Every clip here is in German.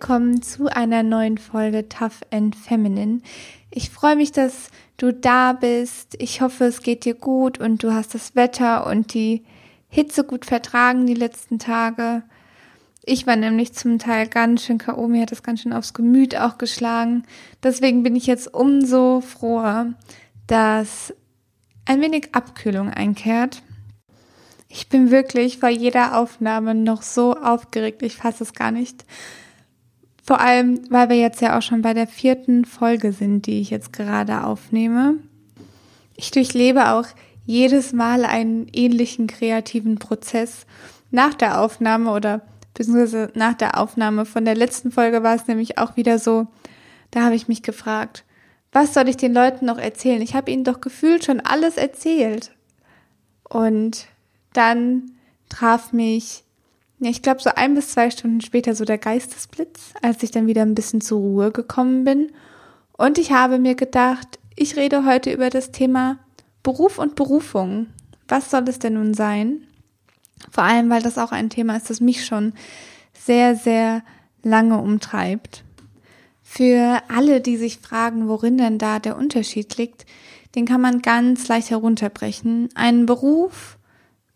willkommen zu einer neuen Folge Tough and Feminine. Ich freue mich, dass du da bist. Ich hoffe, es geht dir gut und du hast das Wetter und die Hitze gut vertragen die letzten Tage. Ich war nämlich zum Teil ganz schön K.O. Mir hat das ganz schön aufs Gemüt auch geschlagen. Deswegen bin ich jetzt umso froher, dass ein wenig Abkühlung einkehrt. Ich bin wirklich vor jeder Aufnahme noch so aufgeregt. Ich fasse es gar nicht. Vor allem, weil wir jetzt ja auch schon bei der vierten Folge sind, die ich jetzt gerade aufnehme. Ich durchlebe auch jedes Mal einen ähnlichen kreativen Prozess. Nach der Aufnahme oder beziehungsweise nach der Aufnahme von der letzten Folge war es nämlich auch wieder so, da habe ich mich gefragt, was soll ich den Leuten noch erzählen? Ich habe ihnen doch gefühlt schon alles erzählt. Und dann traf mich ja, ich glaube, so ein bis zwei Stunden später so der Geistesblitz, als ich dann wieder ein bisschen zur Ruhe gekommen bin. Und ich habe mir gedacht, ich rede heute über das Thema Beruf und Berufung. Was soll es denn nun sein? Vor allem, weil das auch ein Thema ist, das mich schon sehr, sehr lange umtreibt. Für alle, die sich fragen, worin denn da der Unterschied liegt, den kann man ganz leicht herunterbrechen. Ein Beruf,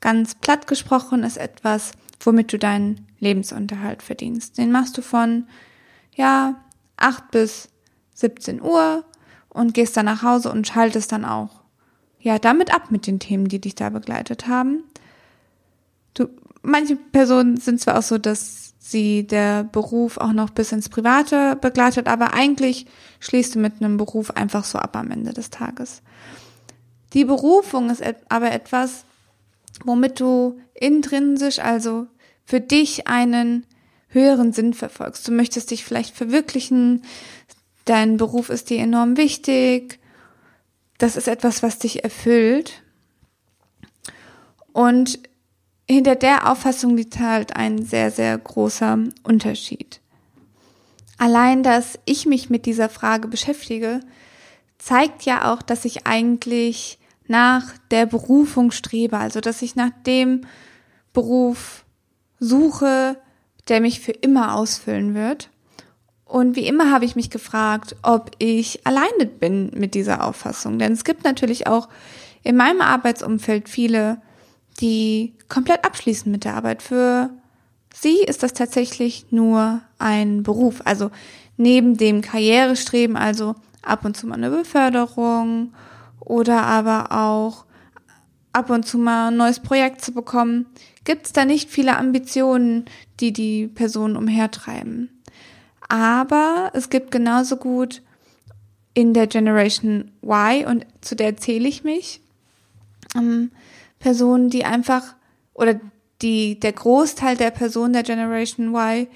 ganz platt gesprochen, ist etwas, womit du deinen Lebensunterhalt verdienst. Den machst du von, ja, 8 bis 17 Uhr und gehst dann nach Hause und schaltest dann auch, ja, damit ab mit den Themen, die dich da begleitet haben. Du, manche Personen sind zwar auch so, dass sie der Beruf auch noch bis ins Private begleitet, aber eigentlich schließt du mit einem Beruf einfach so ab am Ende des Tages. Die Berufung ist aber etwas, womit du intrinsisch, also für dich einen höheren Sinn verfolgst. Du möchtest dich vielleicht verwirklichen, dein Beruf ist dir enorm wichtig, das ist etwas, was dich erfüllt. Und hinter der Auffassung liegt halt ein sehr, sehr großer Unterschied. Allein, dass ich mich mit dieser Frage beschäftige, zeigt ja auch, dass ich eigentlich nach der Berufung strebe, also dass ich nach dem Beruf suche, der mich für immer ausfüllen wird. Und wie immer habe ich mich gefragt, ob ich alleine bin mit dieser Auffassung. Denn es gibt natürlich auch in meinem Arbeitsumfeld viele, die komplett abschließen mit der Arbeit. Für sie ist das tatsächlich nur ein Beruf. Also neben dem Karrierestreben, also ab und zu mal eine Beförderung oder aber auch ab und zu mal ein neues Projekt zu bekommen, gibt es da nicht viele Ambitionen, die die Person umhertreiben. Aber es gibt genauso gut in der Generation Y, und zu der zähle ich mich, ähm, Personen, die einfach, oder die, der Großteil der Personen der Generation Y,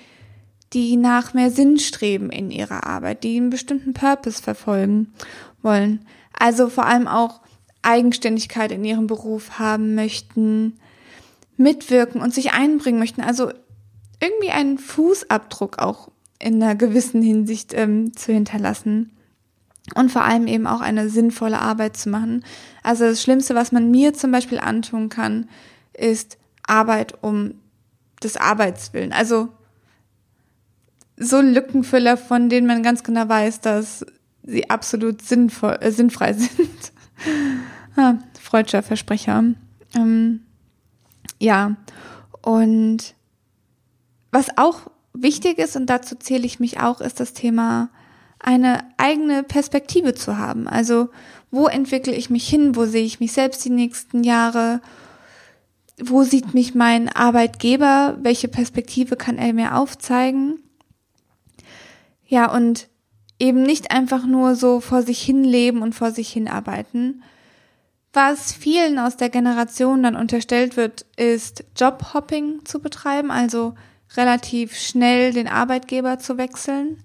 die nach mehr Sinn streben in ihrer Arbeit, die einen bestimmten Purpose verfolgen wollen. Also vor allem auch Eigenständigkeit in ihrem Beruf haben möchten, mitwirken und sich einbringen möchten. Also irgendwie einen Fußabdruck auch in einer gewissen Hinsicht ähm, zu hinterlassen und vor allem eben auch eine sinnvolle Arbeit zu machen. Also das Schlimmste, was man mir zum Beispiel antun kann, ist Arbeit um des Arbeitswillen. Also so Lückenfüller, von denen man ganz genau weiß, dass sie absolut sinnvoll, äh, sinnfrei sind. ah, freudscher Versprecher. Ähm, ja, und was auch wichtig ist, und dazu zähle ich mich auch, ist das Thema, eine eigene Perspektive zu haben. Also, wo entwickle ich mich hin? Wo sehe ich mich selbst die nächsten Jahre? Wo sieht mich mein Arbeitgeber? Welche Perspektive kann er mir aufzeigen? Ja, und eben nicht einfach nur so vor sich hin leben und vor sich hin arbeiten, was vielen aus der Generation dann unterstellt wird, ist Jobhopping zu betreiben, also relativ schnell den Arbeitgeber zu wechseln.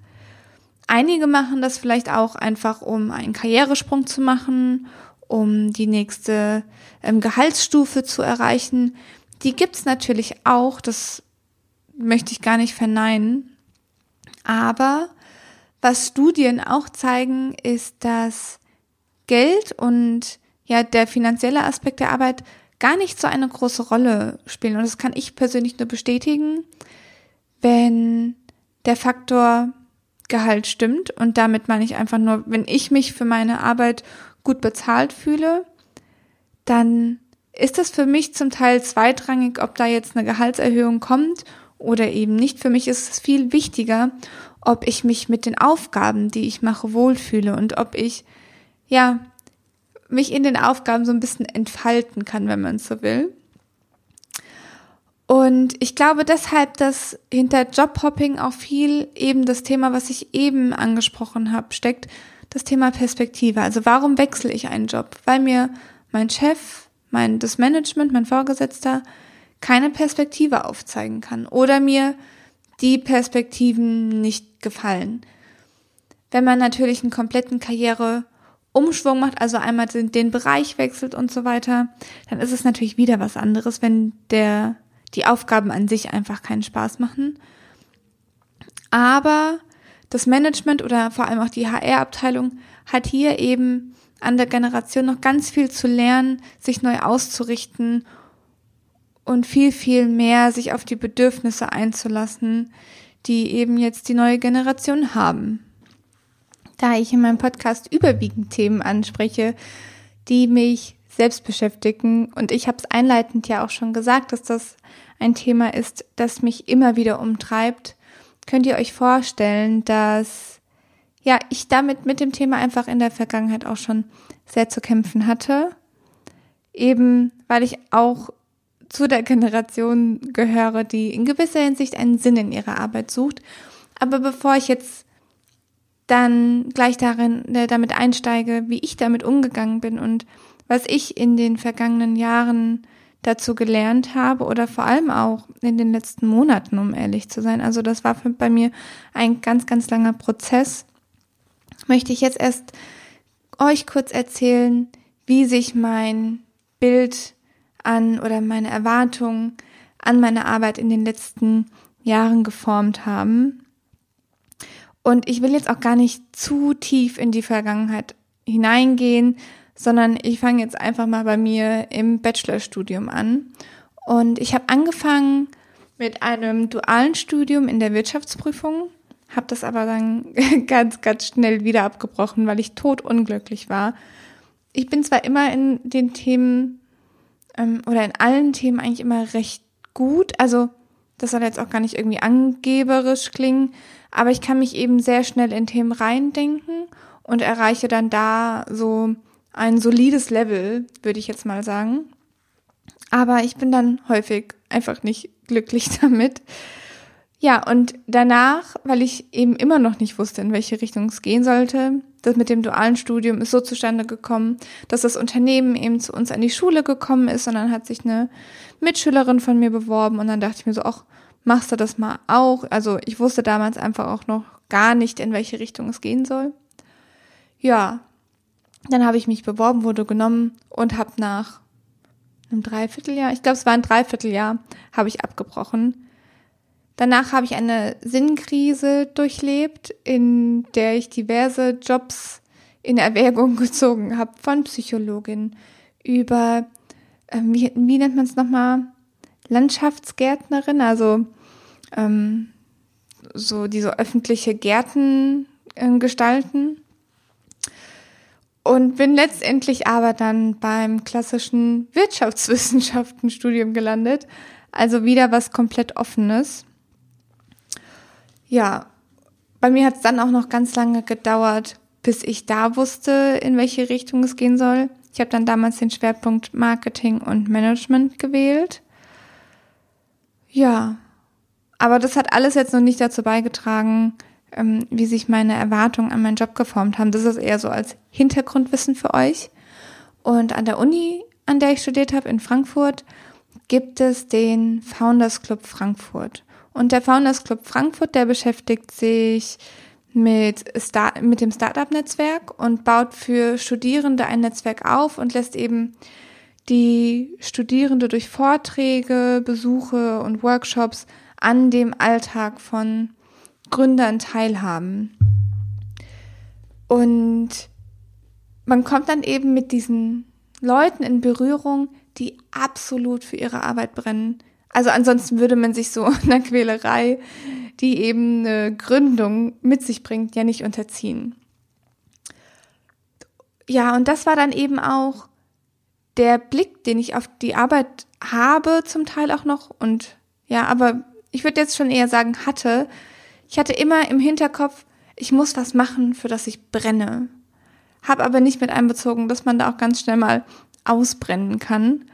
Einige machen das vielleicht auch einfach, um einen Karrieresprung zu machen, um die nächste ähm, Gehaltsstufe zu erreichen. Die gibt's natürlich auch, das möchte ich gar nicht verneinen. Aber was Studien auch zeigen, ist, dass Geld und ja der finanzielle Aspekt der Arbeit gar nicht so eine große Rolle spielen. Und das kann ich persönlich nur bestätigen, wenn der Faktor Gehalt stimmt und damit meine ich einfach nur, wenn ich mich für meine Arbeit gut bezahlt fühle, dann ist das für mich zum Teil zweitrangig, ob da jetzt eine Gehaltserhöhung kommt oder eben nicht. Für mich ist es viel wichtiger, ob ich mich mit den Aufgaben, die ich mache, wohlfühle und ob ich, ja, mich in den Aufgaben so ein bisschen entfalten kann, wenn man so will. Und ich glaube deshalb, dass hinter Jobhopping auch viel eben das Thema, was ich eben angesprochen habe, steckt, das Thema Perspektive. Also warum wechsle ich einen Job? Weil mir mein Chef, mein, das Management, mein Vorgesetzter keine Perspektive aufzeigen kann oder mir die Perspektiven nicht gefallen. Wenn man natürlich einen kompletten Karriereumschwung macht, also einmal den, den Bereich wechselt und so weiter, dann ist es natürlich wieder was anderes, wenn der, die Aufgaben an sich einfach keinen Spaß machen. Aber das Management oder vor allem auch die HR-Abteilung hat hier eben an der Generation noch ganz viel zu lernen, sich neu auszurichten und viel, viel mehr sich auf die Bedürfnisse einzulassen, die eben jetzt die neue Generation haben. Da ich in meinem Podcast überwiegend Themen anspreche, die mich selbst beschäftigen und ich habe es einleitend ja auch schon gesagt, dass das ein Thema ist, das mich immer wieder umtreibt, könnt ihr euch vorstellen, dass ja, ich damit mit dem Thema einfach in der Vergangenheit auch schon sehr zu kämpfen hatte. Eben, weil ich auch zu der Generation gehöre, die in gewisser Hinsicht einen Sinn in ihrer Arbeit sucht. Aber bevor ich jetzt dann gleich darin, äh, damit einsteige, wie ich damit umgegangen bin und was ich in den vergangenen Jahren dazu gelernt habe oder vor allem auch in den letzten Monaten, um ehrlich zu sein. Also das war bei mir ein ganz, ganz langer Prozess. Möchte ich jetzt erst euch kurz erzählen, wie sich mein Bild an oder meine Erwartungen an meine Arbeit in den letzten Jahren geformt haben. Und ich will jetzt auch gar nicht zu tief in die Vergangenheit hineingehen, sondern ich fange jetzt einfach mal bei mir im Bachelorstudium an. Und ich habe angefangen mit einem dualen Studium in der Wirtschaftsprüfung, habe das aber dann ganz, ganz schnell wieder abgebrochen, weil ich totunglücklich war. Ich bin zwar immer in den Themen ähm, oder in allen Themen eigentlich immer recht gut, also das soll jetzt auch gar nicht irgendwie angeberisch klingen, aber ich kann mich eben sehr schnell in Themen reindenken und erreiche dann da so ein solides Level, würde ich jetzt mal sagen. Aber ich bin dann häufig einfach nicht glücklich damit. Ja, und danach, weil ich eben immer noch nicht wusste, in welche Richtung es gehen sollte, das mit dem dualen Studium ist so zustande gekommen, dass das Unternehmen eben zu uns an die Schule gekommen ist und dann hat sich eine Mitschülerin von mir beworben und dann dachte ich mir so, ach, machst du das mal auch? Also ich wusste damals einfach auch noch gar nicht, in welche Richtung es gehen soll. Ja, dann habe ich mich beworben, wurde genommen und habe nach einem Dreivierteljahr, ich glaube es war ein Dreivierteljahr, habe ich abgebrochen. Danach habe ich eine Sinnkrise durchlebt, in der ich diverse Jobs in Erwägung gezogen habe, von Psychologin über, äh, wie, wie nennt man es nochmal, Landschaftsgärtnerin, also ähm, so diese öffentliche Gärten äh, gestalten und bin letztendlich aber dann beim klassischen Wirtschaftswissenschaftenstudium gelandet. Also wieder was komplett offenes. Ja, bei mir hat es dann auch noch ganz lange gedauert, bis ich da wusste, in welche Richtung es gehen soll. Ich habe dann damals den Schwerpunkt Marketing und Management gewählt. Ja, aber das hat alles jetzt noch nicht dazu beigetragen, ähm, wie sich meine Erwartungen an meinen Job geformt haben. Das ist eher so als Hintergrundwissen für euch. Und an der Uni, an der ich studiert habe, in Frankfurt, gibt es den Founders Club Frankfurt. Und der Founders Club Frankfurt, der beschäftigt sich mit, Start, mit dem Startup-Netzwerk und baut für Studierende ein Netzwerk auf und lässt eben die Studierende durch Vorträge, Besuche und Workshops an dem Alltag von Gründern teilhaben. Und man kommt dann eben mit diesen Leuten in Berührung, die absolut für ihre Arbeit brennen. Also ansonsten würde man sich so einer Quälerei die eben eine Gründung mit sich bringt, ja nicht unterziehen. Ja, und das war dann eben auch der Blick, den ich auf die Arbeit habe, zum Teil auch noch. Und ja, aber ich würde jetzt schon eher sagen, hatte. Ich hatte immer im Hinterkopf, ich muss was machen, für das ich brenne. Hab aber nicht mit einbezogen, dass man da auch ganz schnell mal ausbrennen kann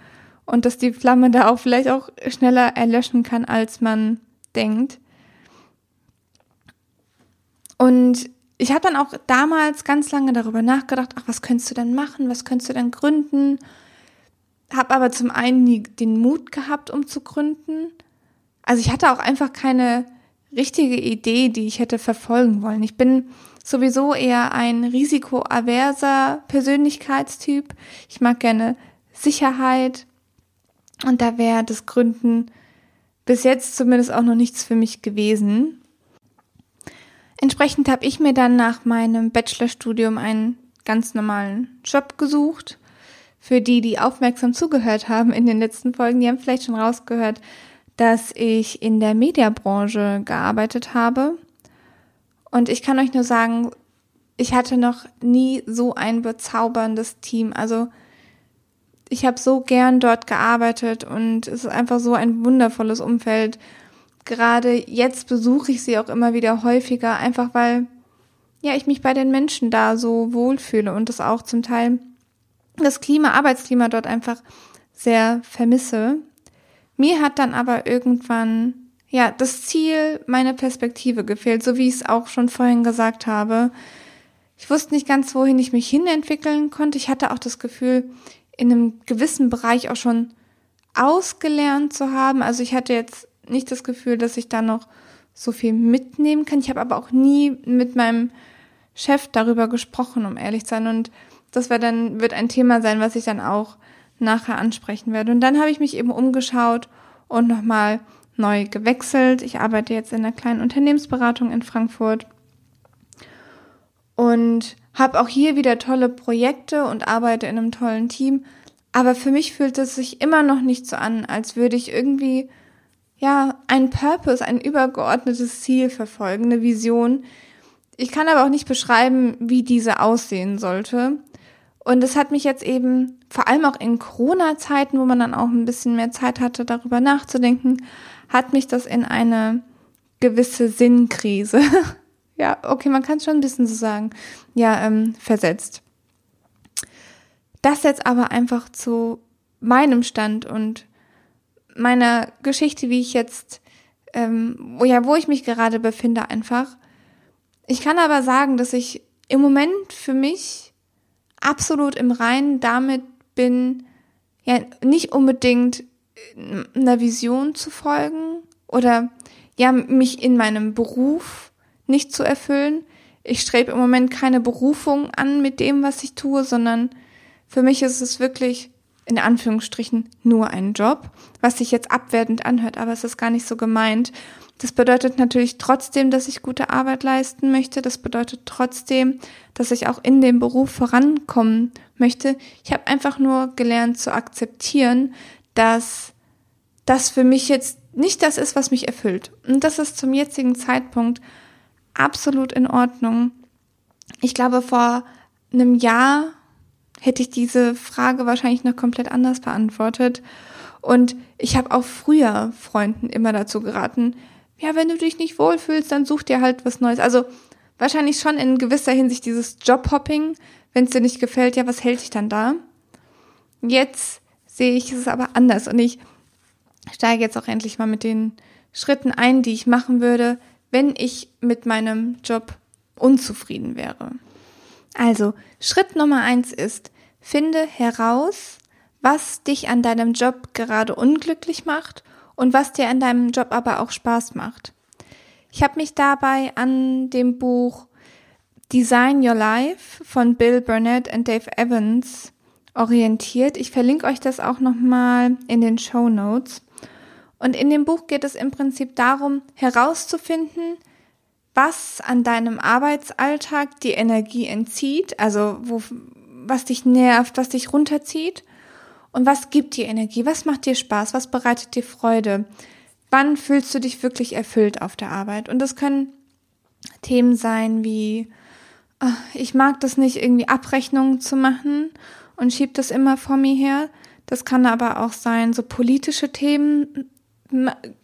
und dass die Flamme da auch vielleicht auch schneller erlöschen kann, als man denkt. Und ich habe dann auch damals ganz lange darüber nachgedacht, ach, was könntest du denn machen, was könntest du denn gründen? Habe aber zum einen nie den Mut gehabt, um zu gründen. Also ich hatte auch einfach keine richtige Idee, die ich hätte verfolgen wollen. Ich bin sowieso eher ein risikoaverser Persönlichkeitstyp. Ich mag gerne Sicherheit und da wäre das Gründen bis jetzt zumindest auch noch nichts für mich gewesen. Entsprechend habe ich mir dann nach meinem Bachelorstudium einen ganz normalen Job gesucht. Für die, die aufmerksam zugehört haben in den letzten Folgen, die haben vielleicht schon rausgehört, dass ich in der Mediabranche gearbeitet habe. Und ich kann euch nur sagen, ich hatte noch nie so ein bezauberndes Team. Also ich habe so gern dort gearbeitet und es ist einfach so ein wundervolles Umfeld. Gerade jetzt besuche ich sie auch immer wieder häufiger, einfach weil ja ich mich bei den Menschen da so wohlfühle und das auch zum Teil das Klima, Arbeitsklima dort einfach sehr vermisse. Mir hat dann aber irgendwann ja das Ziel, meine Perspektive gefehlt, so wie ich es auch schon vorhin gesagt habe. Ich wusste nicht ganz, wohin ich mich hinentwickeln konnte. Ich hatte auch das Gefühl, in einem gewissen Bereich auch schon ausgelernt zu haben. Also ich hatte jetzt nicht das Gefühl, dass ich da noch so viel mitnehmen kann. Ich habe aber auch nie mit meinem Chef darüber gesprochen, um ehrlich zu sein. Und das wird dann, wird ein Thema sein, was ich dann auch nachher ansprechen werde. Und dann habe ich mich eben umgeschaut und nochmal neu gewechselt. Ich arbeite jetzt in einer kleinen Unternehmensberatung in Frankfurt und habe auch hier wieder tolle Projekte und arbeite in einem tollen Team. Aber für mich fühlt es sich immer noch nicht so an, als würde ich irgendwie, ja, ein Purpose, ein übergeordnetes Ziel verfolgen, eine Vision. Ich kann aber auch nicht beschreiben, wie diese aussehen sollte. Und es hat mich jetzt eben, vor allem auch in Corona-Zeiten, wo man dann auch ein bisschen mehr Zeit hatte, darüber nachzudenken, hat mich das in eine gewisse Sinnkrise ja, okay, man kann es schon ein bisschen so sagen, ja, ähm, versetzt. Das jetzt aber einfach zu meinem Stand und meiner Geschichte, wie ich jetzt, ähm, ja, wo ich mich gerade befinde, einfach. Ich kann aber sagen, dass ich im Moment für mich absolut im Reinen damit bin, ja, nicht unbedingt einer Vision zu folgen oder ja, mich in meinem Beruf nicht zu erfüllen. Ich strebe im Moment keine Berufung an mit dem, was ich tue, sondern für mich ist es wirklich in Anführungsstrichen nur ein Job, was sich jetzt abwertend anhört, aber es ist gar nicht so gemeint. Das bedeutet natürlich trotzdem, dass ich gute Arbeit leisten möchte. Das bedeutet trotzdem, dass ich auch in dem Beruf vorankommen möchte. Ich habe einfach nur gelernt zu akzeptieren, dass das für mich jetzt nicht das ist, was mich erfüllt. Und das ist zum jetzigen Zeitpunkt absolut in Ordnung. Ich glaube, vor einem Jahr hätte ich diese Frage wahrscheinlich noch komplett anders beantwortet. Und ich habe auch früher Freunden immer dazu geraten, ja, wenn du dich nicht wohlfühlst, dann such dir halt was Neues. Also wahrscheinlich schon in gewisser Hinsicht dieses Jobhopping. Wenn es dir nicht gefällt, ja, was hält dich dann da? Jetzt sehe ich es aber anders und ich steige jetzt auch endlich mal mit den Schritten ein, die ich machen würde, wenn ich mit meinem Job unzufrieden wäre. Also, Schritt Nummer eins ist, finde heraus, was dich an deinem Job gerade unglücklich macht und was dir an deinem Job aber auch Spaß macht. Ich habe mich dabei an dem Buch Design Your Life von Bill Burnett und Dave Evans orientiert. Ich verlinke euch das auch nochmal in den Show Notes. Und in dem Buch geht es im Prinzip darum, herauszufinden, was an deinem Arbeitsalltag die Energie entzieht, also wo, was dich nervt, was dich runterzieht und was gibt dir Energie, was macht dir Spaß, was bereitet dir Freude. wann fühlst du dich wirklich erfüllt auf der Arbeit? Und das können Themen sein wie, ah, ich mag das nicht, irgendwie Abrechnungen zu machen und schieb das immer vor mir her. Das kann aber auch sein, so politische Themen.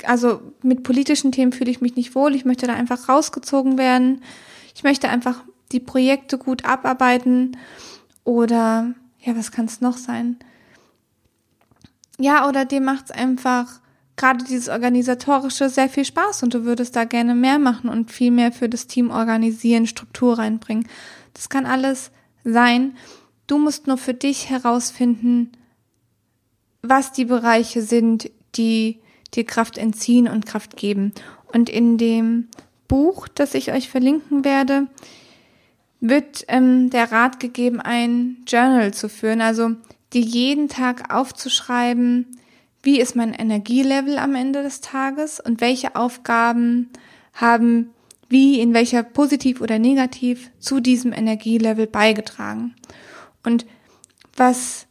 Also mit politischen Themen fühle ich mich nicht wohl. Ich möchte da einfach rausgezogen werden. Ich möchte einfach die Projekte gut abarbeiten. Oder, ja, was kann es noch sein? Ja, oder dir macht es einfach gerade dieses Organisatorische sehr viel Spaß und du würdest da gerne mehr machen und viel mehr für das Team organisieren, Struktur reinbringen. Das kann alles sein. Du musst nur für dich herausfinden, was die Bereiche sind, die dir Kraft entziehen und Kraft geben. Und in dem Buch, das ich euch verlinken werde, wird ähm, der Rat gegeben, ein Journal zu führen, also die jeden Tag aufzuschreiben, wie ist mein Energielevel am Ende des Tages und welche Aufgaben haben wie in welcher positiv oder negativ zu diesem Energielevel beigetragen. Und was,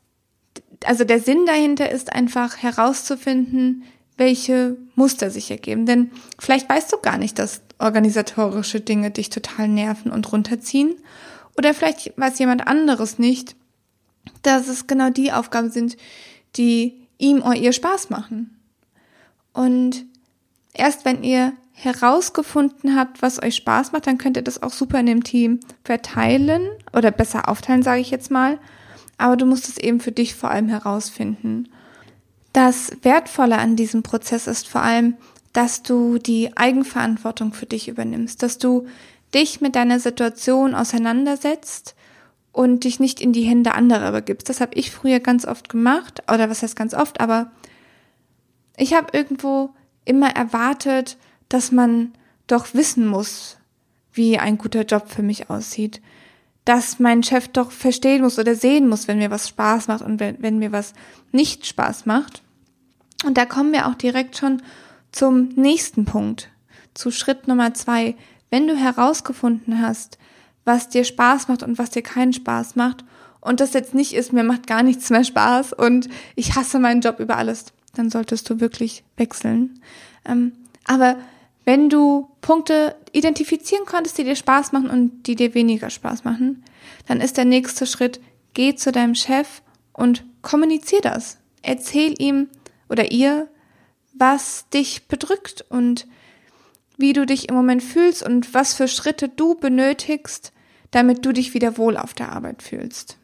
also der Sinn dahinter ist einfach herauszufinden, welche Muster sich ergeben. Denn vielleicht weißt du gar nicht, dass organisatorische Dinge dich total nerven und runterziehen. Oder vielleicht weiß jemand anderes nicht, dass es genau die Aufgaben sind, die ihm oder ihr Spaß machen. Und erst wenn ihr herausgefunden habt, was euch Spaß macht, dann könnt ihr das auch super in dem Team verteilen oder besser aufteilen, sage ich jetzt mal. Aber du musst es eben für dich vor allem herausfinden. Das Wertvolle an diesem Prozess ist vor allem, dass du die Eigenverantwortung für dich übernimmst, dass du dich mit deiner Situation auseinandersetzt und dich nicht in die Hände anderer übergibst. Das habe ich früher ganz oft gemacht, oder was heißt ganz oft, aber ich habe irgendwo immer erwartet, dass man doch wissen muss, wie ein guter Job für mich aussieht. Dass mein Chef doch verstehen muss oder sehen muss, wenn mir was Spaß macht und wenn, wenn mir was nicht Spaß macht. Und da kommen wir auch direkt schon zum nächsten Punkt, zu Schritt Nummer zwei. Wenn du herausgefunden hast, was dir Spaß macht und was dir keinen Spaß macht. Und das jetzt nicht ist, mir macht gar nichts mehr Spaß und ich hasse meinen Job über alles, dann solltest du wirklich wechseln. Ähm, aber wenn du Punkte identifizieren konntest, die dir Spaß machen und die dir weniger Spaß machen, dann ist der nächste Schritt, geh zu deinem Chef und kommunizier das. Erzähl ihm oder ihr, was dich bedrückt und wie du dich im Moment fühlst und was für Schritte du benötigst, damit du dich wieder wohl auf der Arbeit fühlst.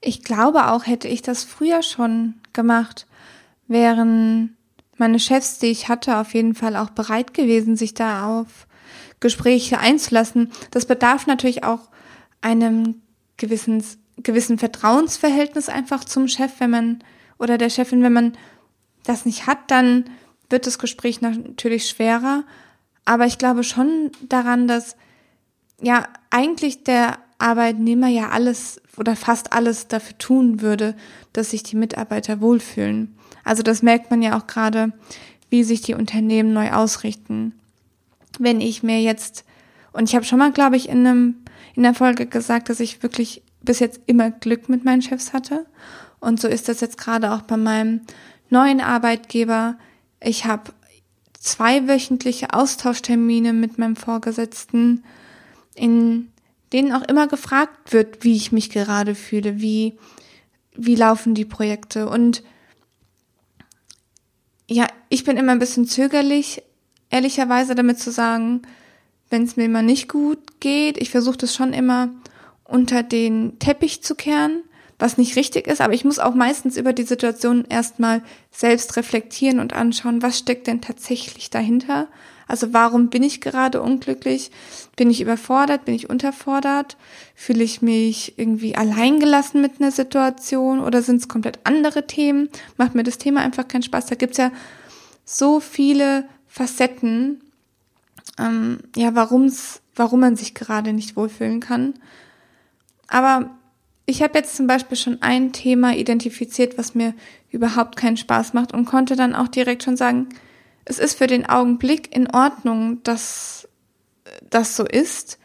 Ich glaube auch, hätte ich das früher schon gemacht, wären meine Chefs, die ich hatte, auf jeden Fall auch bereit gewesen, sich da auf Gespräche einzulassen. Das bedarf natürlich auch einem gewissen, gewissen Vertrauensverhältnis einfach zum Chef, wenn man oder der Chefin, wenn man das nicht hat, dann wird das Gespräch natürlich schwerer. Aber ich glaube schon daran, dass ja eigentlich der Arbeitnehmer ja alles oder fast alles dafür tun würde, dass sich die Mitarbeiter wohlfühlen. Also das merkt man ja auch gerade, wie sich die Unternehmen neu ausrichten. Wenn ich mir jetzt, und ich habe schon mal, glaube ich, in einem in der Folge gesagt, dass ich wirklich bis jetzt immer Glück mit meinen Chefs hatte. Und so ist das jetzt gerade auch bei meinem neuen Arbeitgeber. Ich habe zwei wöchentliche Austauschtermine mit meinem Vorgesetzten, in denen auch immer gefragt wird, wie ich mich gerade fühle, wie, wie laufen die Projekte. Und ja, ich bin immer ein bisschen zögerlich, ehrlicherweise damit zu sagen, wenn es mir immer nicht gut geht. Ich versuche das schon immer unter den Teppich zu kehren was nicht richtig ist, aber ich muss auch meistens über die Situation erstmal selbst reflektieren und anschauen, was steckt denn tatsächlich dahinter? Also warum bin ich gerade unglücklich? Bin ich überfordert? Bin ich unterfordert? Fühle ich mich irgendwie alleingelassen mit einer Situation oder sind es komplett andere Themen? Macht mir das Thema einfach keinen Spaß? Da gibt's ja so viele Facetten, ähm, ja, warum's, warum man sich gerade nicht wohlfühlen kann. Aber ich habe jetzt zum Beispiel schon ein Thema identifiziert, was mir überhaupt keinen Spaß macht und konnte dann auch direkt schon sagen, es ist für den Augenblick in Ordnung, dass das so ist,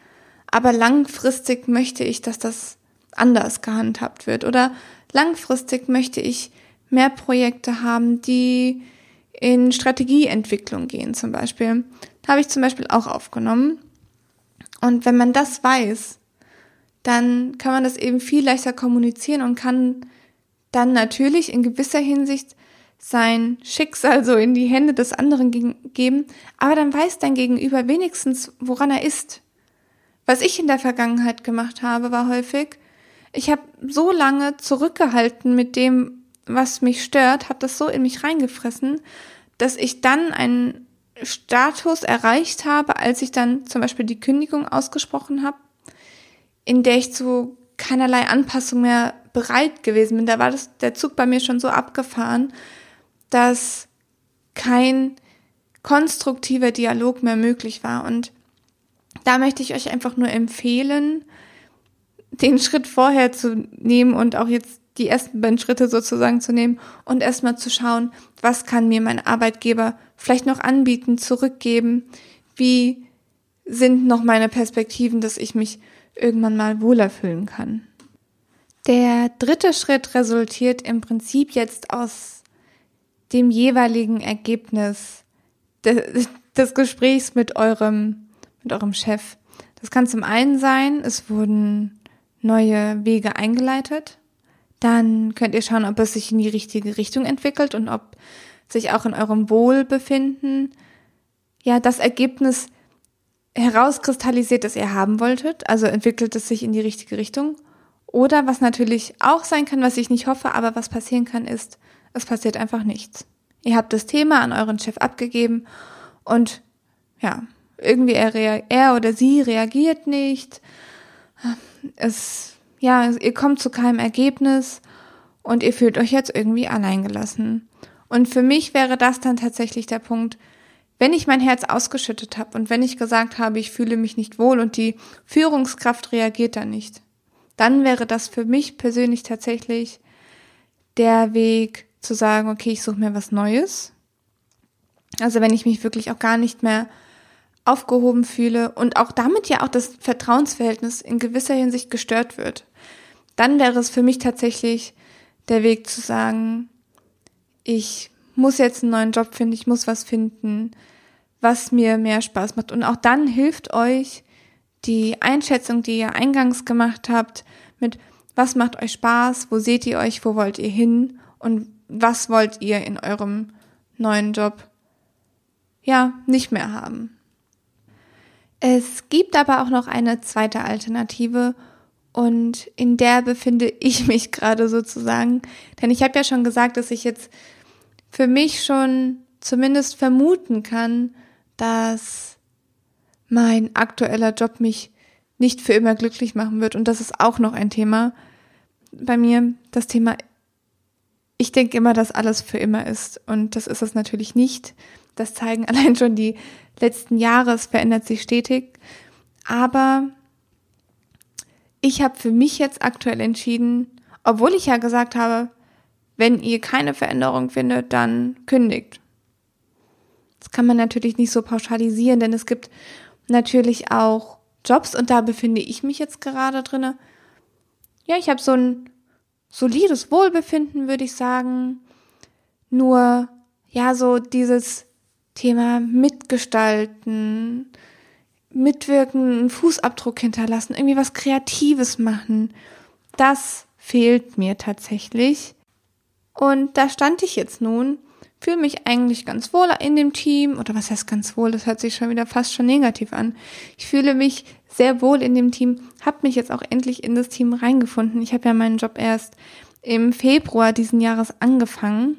aber langfristig möchte ich, dass das anders gehandhabt wird oder langfristig möchte ich mehr Projekte haben, die in Strategieentwicklung gehen zum Beispiel. Habe ich zum Beispiel auch aufgenommen. Und wenn man das weiß, dann kann man das eben viel leichter kommunizieren und kann dann natürlich in gewisser Hinsicht sein Schicksal so in die Hände des anderen geben, aber dann weiß dein Gegenüber wenigstens, woran er ist. Was ich in der Vergangenheit gemacht habe, war häufig, ich habe so lange zurückgehalten mit dem, was mich stört, habe das so in mich reingefressen, dass ich dann einen Status erreicht habe, als ich dann zum Beispiel die Kündigung ausgesprochen habe, in der ich zu keinerlei Anpassung mehr bereit gewesen bin. Da war das, der Zug bei mir schon so abgefahren, dass kein konstruktiver Dialog mehr möglich war. Und da möchte ich euch einfach nur empfehlen, den Schritt vorher zu nehmen und auch jetzt die ersten beiden Schritte sozusagen zu nehmen und erstmal zu schauen, was kann mir mein Arbeitgeber vielleicht noch anbieten, zurückgeben, wie sind noch meine Perspektiven, dass ich mich irgendwann mal wohler fühlen kann. Der dritte Schritt resultiert im Prinzip jetzt aus dem jeweiligen Ergebnis des, des Gesprächs mit eurem, mit eurem Chef. Das kann zum einen sein, es wurden neue Wege eingeleitet. Dann könnt ihr schauen, ob es sich in die richtige Richtung entwickelt und ob sich auch in eurem Wohlbefinden ja das Ergebnis herauskristallisiert, das ihr haben wolltet. Also entwickelt es sich in die richtige Richtung. Oder was natürlich auch sein kann, was ich nicht hoffe, aber was passieren kann, ist, es passiert einfach nichts. Ihr habt das Thema an euren Chef abgegeben und ja, irgendwie er, er oder sie reagiert nicht. Es, ja, ihr kommt zu keinem Ergebnis und ihr fühlt euch jetzt irgendwie alleingelassen. Und für mich wäre das dann tatsächlich der Punkt, wenn ich mein Herz ausgeschüttet habe und wenn ich gesagt habe, ich fühle mich nicht wohl und die Führungskraft reagiert da nicht, dann wäre das für mich persönlich tatsächlich der Weg zu sagen, okay, ich suche mir was Neues. Also wenn ich mich wirklich auch gar nicht mehr aufgehoben fühle und auch damit ja auch das Vertrauensverhältnis in gewisser Hinsicht gestört wird, dann wäre es für mich tatsächlich der Weg zu sagen, ich muss jetzt einen neuen Job finden, ich muss was finden, was mir mehr Spaß macht. Und auch dann hilft euch die Einschätzung, die ihr eingangs gemacht habt, mit was macht euch Spaß, wo seht ihr euch, wo wollt ihr hin und was wollt ihr in eurem neuen Job ja nicht mehr haben. Es gibt aber auch noch eine zweite Alternative und in der befinde ich mich gerade sozusagen, denn ich habe ja schon gesagt, dass ich jetzt für mich schon zumindest vermuten kann, dass mein aktueller Job mich nicht für immer glücklich machen wird. Und das ist auch noch ein Thema bei mir, das Thema, ich denke immer, dass alles für immer ist. Und das ist es natürlich nicht. Das zeigen allein schon die letzten Jahre. Es verändert sich stetig. Aber ich habe für mich jetzt aktuell entschieden, obwohl ich ja gesagt habe, wenn ihr keine Veränderung findet, dann kündigt. Das kann man natürlich nicht so pauschalisieren, denn es gibt natürlich auch Jobs und da befinde ich mich jetzt gerade drinne. Ja, ich habe so ein solides Wohlbefinden, würde ich sagen. Nur ja, so dieses Thema mitgestalten, mitwirken, einen Fußabdruck hinterlassen, irgendwie was Kreatives machen. Das fehlt mir tatsächlich. Und da stand ich jetzt nun, fühle mich eigentlich ganz wohl in dem Team. Oder was heißt ganz wohl? Das hört sich schon wieder fast schon negativ an. Ich fühle mich sehr wohl in dem Team, habe mich jetzt auch endlich in das Team reingefunden. Ich habe ja meinen Job erst im Februar diesen Jahres angefangen.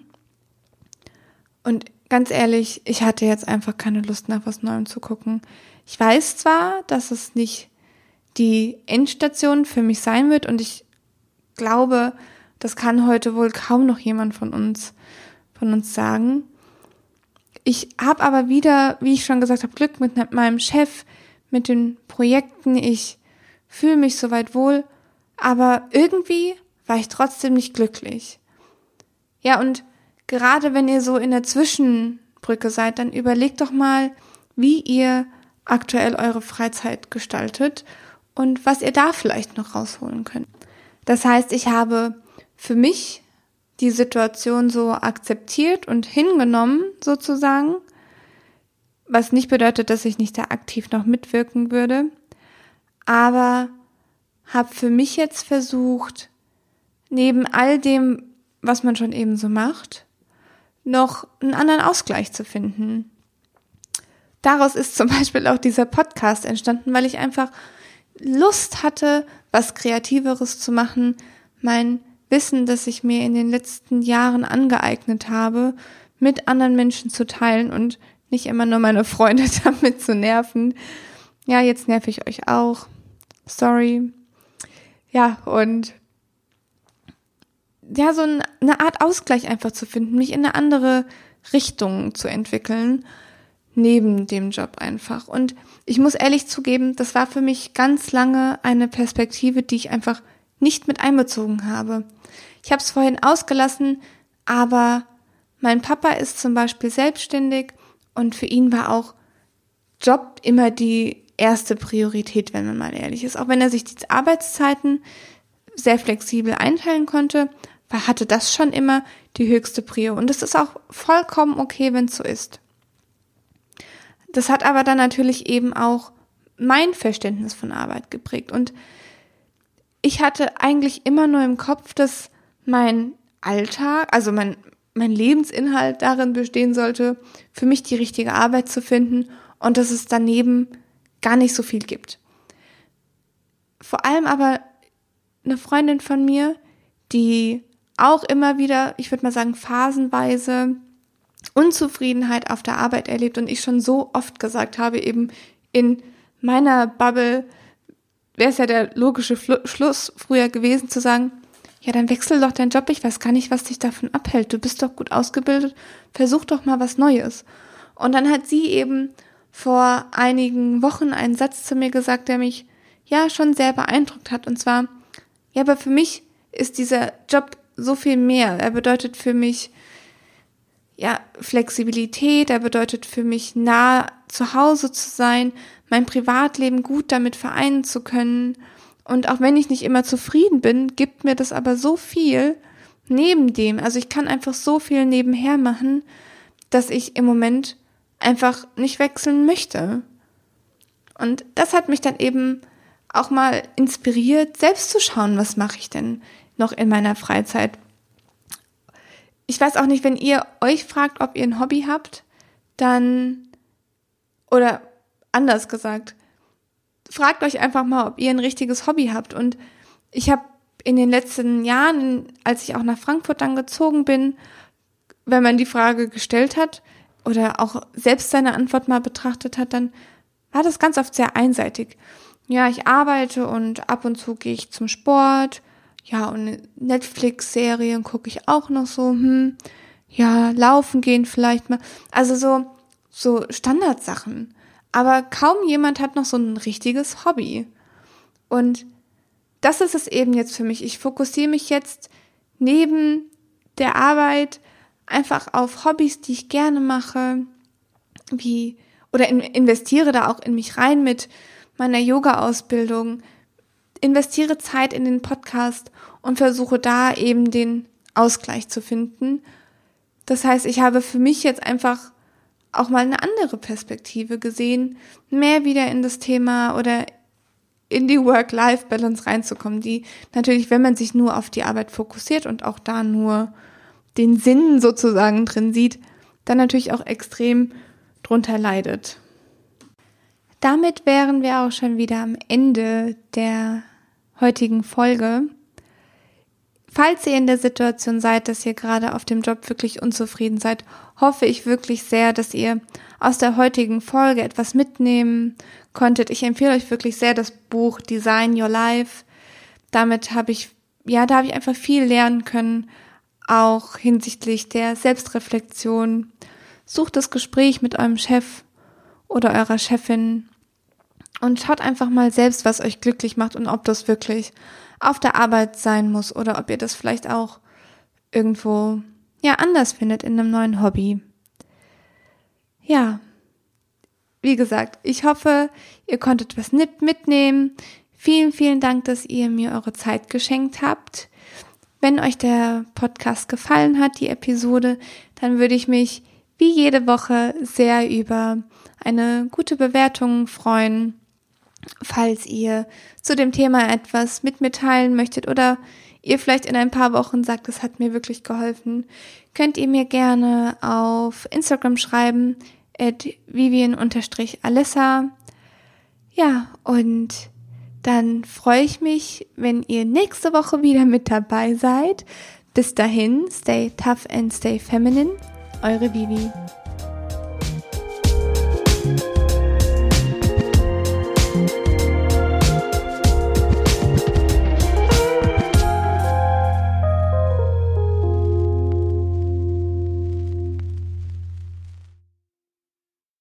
Und ganz ehrlich, ich hatte jetzt einfach keine Lust nach was Neuem zu gucken. Ich weiß zwar, dass es nicht die Endstation für mich sein wird und ich glaube, das kann heute wohl kaum noch jemand von uns, von uns sagen. Ich habe aber wieder, wie ich schon gesagt habe, Glück mit meinem Chef, mit den Projekten. Ich fühle mich soweit wohl, aber irgendwie war ich trotzdem nicht glücklich. Ja, und gerade wenn ihr so in der Zwischenbrücke seid, dann überlegt doch mal, wie ihr aktuell eure Freizeit gestaltet und was ihr da vielleicht noch rausholen könnt. Das heißt, ich habe für mich die Situation so akzeptiert und hingenommen sozusagen, was nicht bedeutet, dass ich nicht da aktiv noch mitwirken würde, aber habe für mich jetzt versucht, neben all dem, was man schon eben so macht, noch einen anderen Ausgleich zu finden. Daraus ist zum Beispiel auch dieser Podcast entstanden, weil ich einfach Lust hatte, was Kreativeres zu machen, mein Wissen, das ich mir in den letzten Jahren angeeignet habe, mit anderen Menschen zu teilen und nicht immer nur meine Freunde damit zu nerven. Ja, jetzt nerv ich euch auch. Sorry. Ja, und ja, so eine Art Ausgleich einfach zu finden, mich in eine andere Richtung zu entwickeln, neben dem Job einfach. Und ich muss ehrlich zugeben, das war für mich ganz lange eine Perspektive, die ich einfach nicht mit einbezogen habe. Ich habe es vorhin ausgelassen, aber mein Papa ist zum Beispiel selbstständig und für ihn war auch Job immer die erste Priorität, wenn man mal ehrlich ist. Auch wenn er sich die Arbeitszeiten sehr flexibel einteilen konnte, hatte das schon immer die höchste Prio. Und es ist auch vollkommen okay, wenn es so ist. Das hat aber dann natürlich eben auch mein Verständnis von Arbeit geprägt. Und ich hatte eigentlich immer nur im Kopf, dass mein Alltag, also mein, mein Lebensinhalt darin bestehen sollte, für mich die richtige Arbeit zu finden und dass es daneben gar nicht so viel gibt. Vor allem aber eine Freundin von mir, die auch immer wieder, ich würde mal sagen, phasenweise Unzufriedenheit auf der Arbeit erlebt und ich schon so oft gesagt habe, eben in meiner Bubble wäre es ja der logische Fl Schluss früher gewesen zu sagen, ja, dann wechsel doch deinen Job, ich weiß gar nicht, was dich davon abhält. Du bist doch gut ausgebildet, versuch doch mal was Neues. Und dann hat sie eben vor einigen Wochen einen Satz zu mir gesagt, der mich ja schon sehr beeindruckt hat. Und zwar, ja, aber für mich ist dieser Job so viel mehr. Er bedeutet für mich ja Flexibilität, er bedeutet für mich nah zu Hause zu sein, mein Privatleben gut damit vereinen zu können. Und auch wenn ich nicht immer zufrieden bin, gibt mir das aber so viel neben dem. Also ich kann einfach so viel nebenher machen, dass ich im Moment einfach nicht wechseln möchte. Und das hat mich dann eben auch mal inspiriert, selbst zu schauen, was mache ich denn noch in meiner Freizeit. Ich weiß auch nicht, wenn ihr euch fragt, ob ihr ein Hobby habt, dann oder anders gesagt, fragt euch einfach mal, ob ihr ein richtiges Hobby habt. Und ich habe in den letzten Jahren, als ich auch nach Frankfurt dann gezogen bin, wenn man die Frage gestellt hat oder auch selbst seine Antwort mal betrachtet hat, dann war das ganz oft sehr einseitig. Ja, ich arbeite und ab und zu gehe ich zum Sport. Ja, und Netflix-Serien gucke ich auch noch so, hm, ja, laufen gehen vielleicht mal. Also so, so Standardsachen. Aber kaum jemand hat noch so ein richtiges Hobby. Und das ist es eben jetzt für mich. Ich fokussiere mich jetzt neben der Arbeit einfach auf Hobbys, die ich gerne mache, wie oder in, investiere da auch in mich rein mit meiner Yoga-Ausbildung, investiere Zeit in den Podcast und versuche da eben den Ausgleich zu finden. Das heißt, ich habe für mich jetzt einfach auch mal eine andere Perspektive gesehen, mehr wieder in das Thema oder in die Work-Life-Balance reinzukommen, die natürlich, wenn man sich nur auf die Arbeit fokussiert und auch da nur den Sinn sozusagen drin sieht, dann natürlich auch extrem drunter leidet. Damit wären wir auch schon wieder am Ende der heutigen Folge. Falls ihr in der Situation seid, dass ihr gerade auf dem Job wirklich unzufrieden seid, hoffe ich wirklich sehr, dass ihr aus der heutigen Folge etwas mitnehmen konntet. Ich empfehle euch wirklich sehr das Buch Design Your Life. Damit habe ich, ja, da habe ich einfach viel lernen können, auch hinsichtlich der Selbstreflexion. Sucht das Gespräch mit eurem Chef oder eurer Chefin und schaut einfach mal selbst, was euch glücklich macht und ob das wirklich auf der Arbeit sein muss oder ob ihr das vielleicht auch irgendwo ja anders findet in einem neuen Hobby. Ja, wie gesagt, ich hoffe, ihr konntet was mitnehmen. Vielen, vielen Dank, dass ihr mir eure Zeit geschenkt habt. Wenn euch der Podcast gefallen hat, die Episode, dann würde ich mich wie jede Woche sehr über eine gute Bewertung freuen. Falls ihr zu dem Thema etwas mit mir teilen möchtet oder ihr vielleicht in ein paar Wochen sagt, es hat mir wirklich geholfen, könnt ihr mir gerne auf Instagram schreiben, at vivian-alissa. Ja, und dann freue ich mich, wenn ihr nächste Woche wieder mit dabei seid. Bis dahin, stay tough and stay feminine. Eure Vivi.